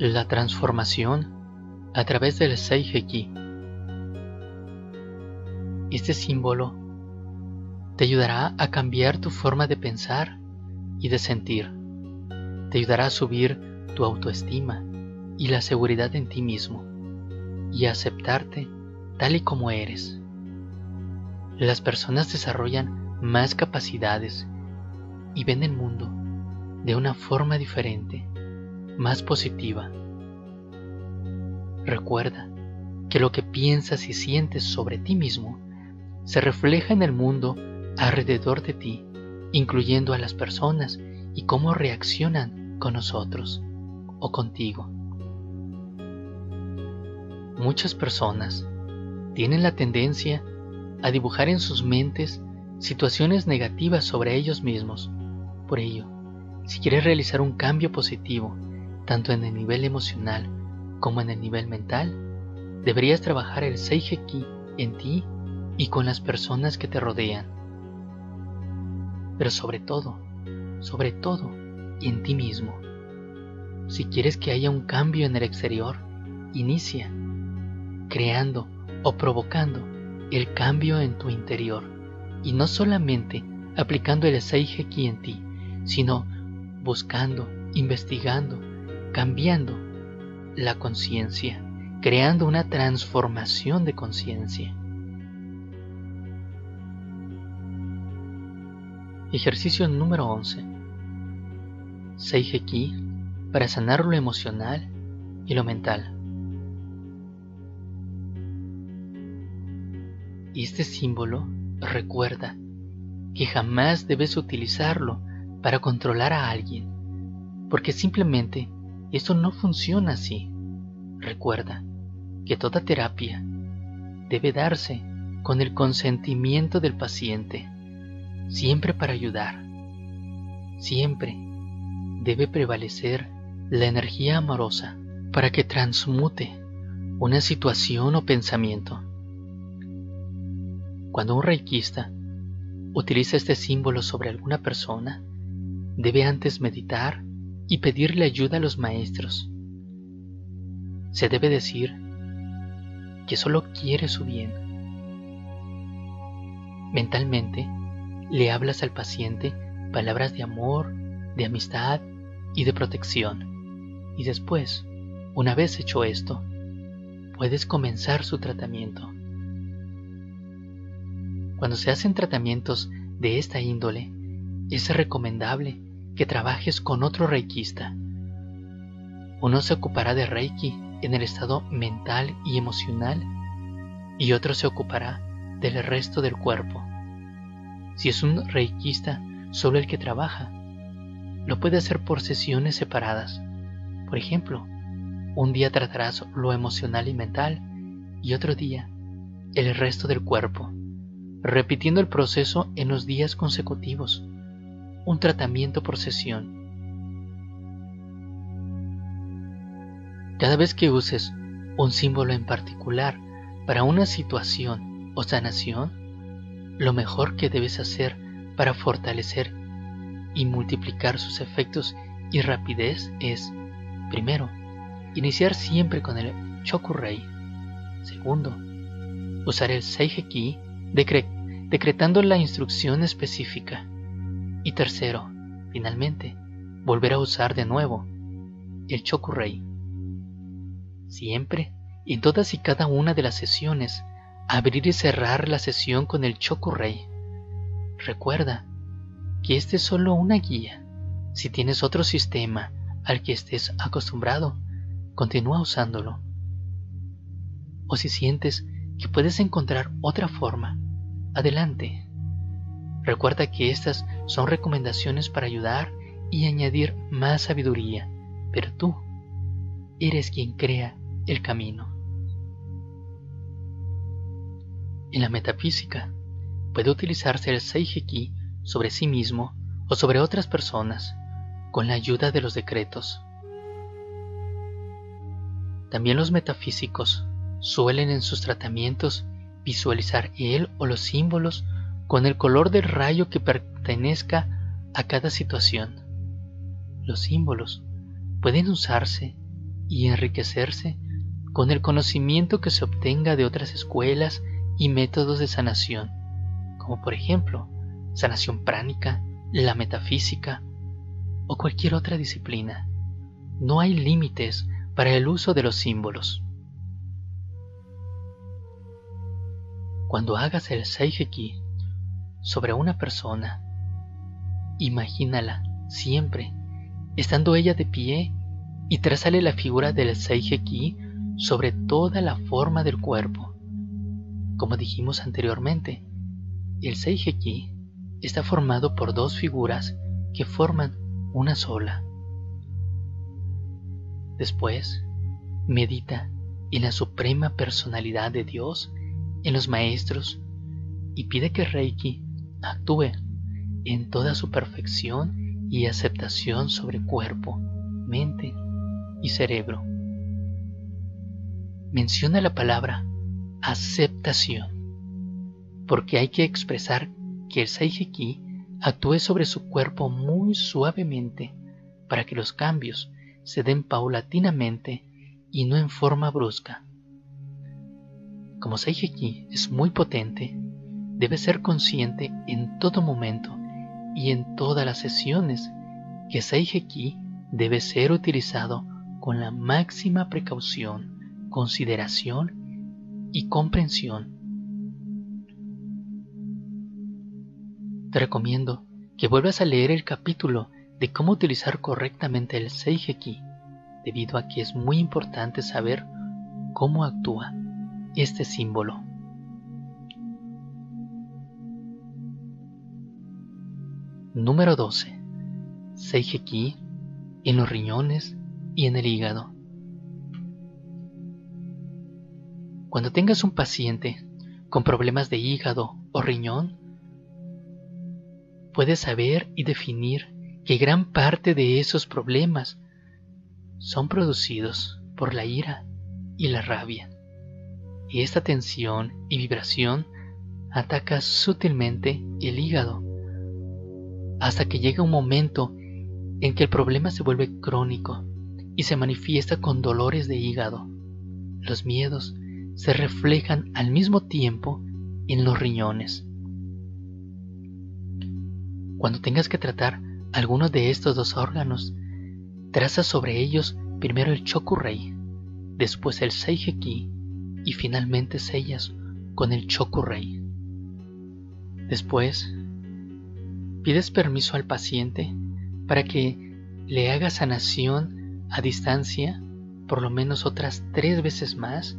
La transformación a través del Seiheki. Este símbolo te ayudará a cambiar tu forma de pensar y de sentir. Te ayudará a subir tu autoestima y la seguridad en ti mismo y a aceptarte tal y como eres. Las personas desarrollan más capacidades y ven el mundo de una forma diferente, más positiva. Recuerda que lo que piensas y sientes sobre ti mismo se refleja en el mundo alrededor de ti, incluyendo a las personas y cómo reaccionan con nosotros o contigo. Muchas personas tienen la tendencia a dibujar en sus mentes situaciones negativas sobre ellos mismos. Por ello, si quieres realizar un cambio positivo, tanto en el nivel emocional como en el nivel mental, deberías trabajar el Seiheki en ti y con las personas que te rodean. Pero sobre todo, sobre todo, en ti mismo. Si quieres que haya un cambio en el exterior, inicia creando o provocando el cambio en tu interior y no solamente aplicando el Seiheki en ti, sino buscando, investigando, cambiando la conciencia, creando una transformación de conciencia. Ejercicio número 11. Seiheki para sanar lo emocional y lo mental. Este símbolo recuerda que jamás debes utilizarlo para controlar a alguien, porque simplemente eso no funciona así. Recuerda que toda terapia debe darse con el consentimiento del paciente, siempre para ayudar. Siempre debe prevalecer la energía amorosa para que transmute una situación o pensamiento. Cuando un reikista utiliza este símbolo sobre alguna persona, debe antes meditar y pedirle ayuda a los maestros. Se debe decir que solo quiere su bien. Mentalmente, le hablas al paciente palabras de amor, de amistad y de protección. Y después, una vez hecho esto, puedes comenzar su tratamiento. Cuando se hacen tratamientos de esta índole, es recomendable que trabajes con otro reikista. Uno se ocupará de reiki en el estado mental y emocional y otro se ocupará del resto del cuerpo. Si es un reikista solo el que trabaja, lo puede hacer por sesiones separadas. Por ejemplo, un día tratarás lo emocional y mental y otro día el resto del cuerpo repitiendo el proceso en los días consecutivos, un tratamiento por sesión. Cada vez que uses un símbolo en particular para una situación o sanación, lo mejor que debes hacer para fortalecer y multiplicar sus efectos y rapidez es, primero, iniciar siempre con el Chokurei. Segundo, usar el Seiheki decretando la instrucción específica. Y tercero, finalmente, volver a usar de nuevo el Chokurei. Siempre, en todas y cada una de las sesiones, abrir y cerrar la sesión con el Chokurei. Recuerda que este es solo una guía. Si tienes otro sistema al que estés acostumbrado, continúa usándolo. O si sientes que puedes encontrar otra forma, adelante. Recuerda que estas son recomendaciones para ayudar y añadir más sabiduría, pero tú eres quien crea el camino. En la metafísica puede utilizarse el Seiheki sobre sí mismo o sobre otras personas con la ayuda de los decretos. También los metafísicos Suelen en sus tratamientos visualizar él o los símbolos con el color del rayo que pertenezca a cada situación. Los símbolos pueden usarse y enriquecerse con el conocimiento que se obtenga de otras escuelas y métodos de sanación, como por ejemplo sanación pránica, la metafísica o cualquier otra disciplina. No hay límites para el uso de los símbolos. Cuando hagas el Seiheki sobre una persona, imagínala siempre, estando ella de pie y trazale la figura del Seiheki sobre toda la forma del cuerpo. Como dijimos anteriormente, el Seiheki está formado por dos figuras que forman una sola. Después, medita en la suprema personalidad de Dios, en los maestros, y pide que Reiki actúe en toda su perfección y aceptación sobre cuerpo, mente y cerebro. Menciona la palabra aceptación, porque hay que expresar que el Saiheki actúe sobre su cuerpo muy suavemente para que los cambios se den paulatinamente y no en forma brusca. Como Saiheki es muy potente, debe ser consciente en todo momento y en todas las sesiones que Saiheki debe ser utilizado con la máxima precaución, consideración y comprensión. Te recomiendo que vuelvas a leer el capítulo de cómo utilizar correctamente el Seiheki, debido a que es muy importante saber cómo actúa este símbolo. Número 12. Seiheki en los riñones y en el hígado. Cuando tengas un paciente con problemas de hígado o riñón, puedes saber y definir que gran parte de esos problemas son producidos por la ira y la rabia. Y esta tensión y vibración ataca sutilmente el hígado hasta que llega un momento en que el problema se vuelve crónico y se manifiesta con dolores de hígado. Los miedos se reflejan al mismo tiempo en los riñones. Cuando tengas que tratar alguno de estos dos órganos, traza sobre ellos primero el Chokurei, después el Seiheki y finalmente sellas con el Chokurei. Después, pides permiso al paciente para que le haga sanación a distancia por lo menos otras tres veces más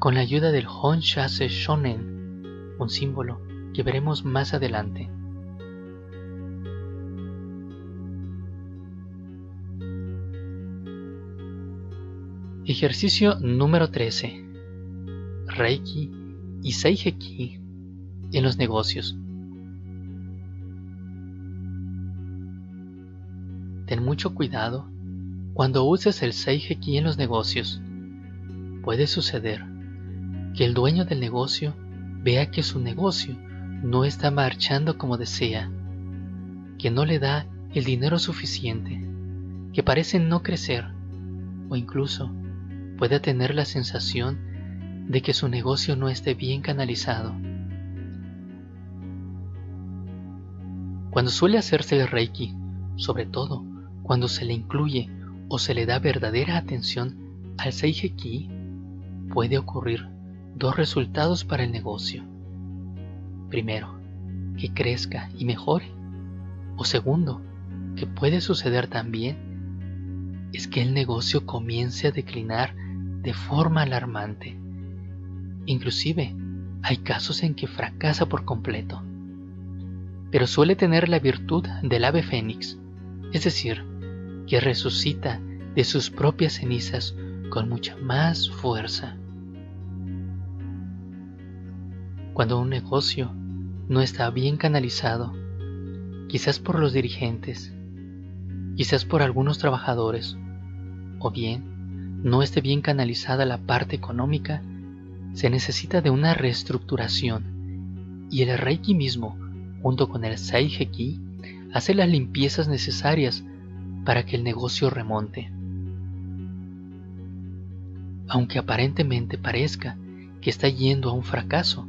con la ayuda del Honshase Shonen, un símbolo que veremos más adelante. Ejercicio número 13. Reiki y Seiheki en los negocios. Ten mucho cuidado cuando uses el Seiheki en los negocios. Puede suceder que el dueño del negocio vea que su negocio no está marchando como desea, que no le da el dinero suficiente, que parece no crecer o incluso puede tener la sensación de que su negocio no esté bien canalizado. Cuando suele hacerse el Reiki, sobre todo cuando se le incluye o se le da verdadera atención al Seiheki, puede ocurrir dos resultados para el negocio. Primero, que crezca y mejore. O segundo, que puede suceder también, es que el negocio comience a declinar de forma alarmante. Inclusive, hay casos en que fracasa por completo. Pero suele tener la virtud del ave fénix, es decir, que resucita de sus propias cenizas con mucha más fuerza. Cuando un negocio no está bien canalizado, quizás por los dirigentes, quizás por algunos trabajadores, o bien no esté bien canalizada la parte económica, se necesita de una reestructuración y el Reiki mismo, junto con el Saiheki, hace las limpiezas necesarias para que el negocio remonte. aunque aparentemente parezca que está yendo a un fracaso.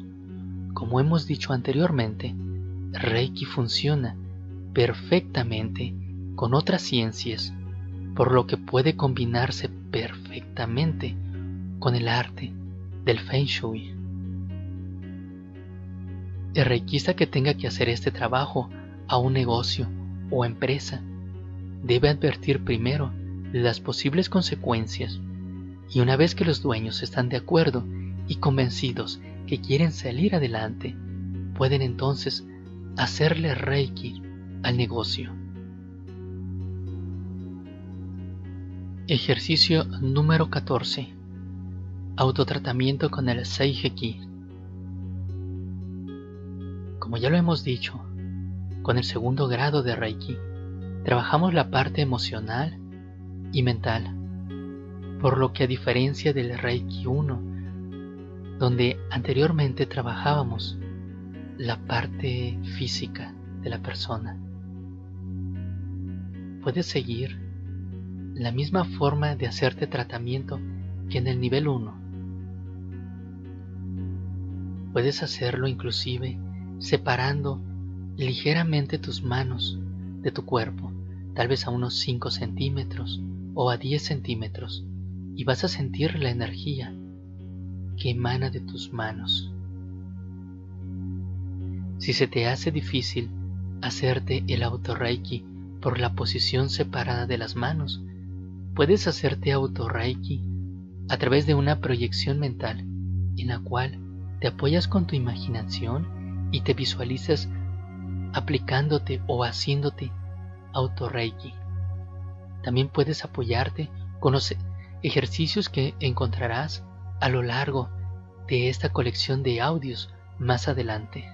Como hemos dicho anteriormente, Reiki funciona perfectamente con otras ciencias, por lo que puede combinarse perfectamente con el arte del Feng Shui. El que tenga que hacer este trabajo a un negocio o empresa debe advertir primero las posibles consecuencias y una vez que los dueños están de acuerdo y convencidos que quieren salir adelante, pueden entonces hacerle reiki al negocio. Ejercicio número 14. Autotratamiento con el Seiheki. Como ya lo hemos dicho, con el segundo grado de Reiki, trabajamos la parte emocional y mental, por lo que a diferencia del Reiki 1, donde anteriormente trabajábamos la parte física de la persona, puedes seguir la misma forma de hacerte tratamiento que en el nivel 1. Puedes hacerlo inclusive separando ligeramente tus manos de tu cuerpo, tal vez a unos 5 centímetros o a 10 centímetros, y vas a sentir la energía que emana de tus manos. Si se te hace difícil hacerte el autorreiki por la posición separada de las manos, puedes hacerte autorreiki a través de una proyección mental en la cual te apoyas con tu imaginación y te visualizas aplicándote o haciéndote autorreiki. También puedes apoyarte con los ejercicios que encontrarás a lo largo de esta colección de audios más adelante.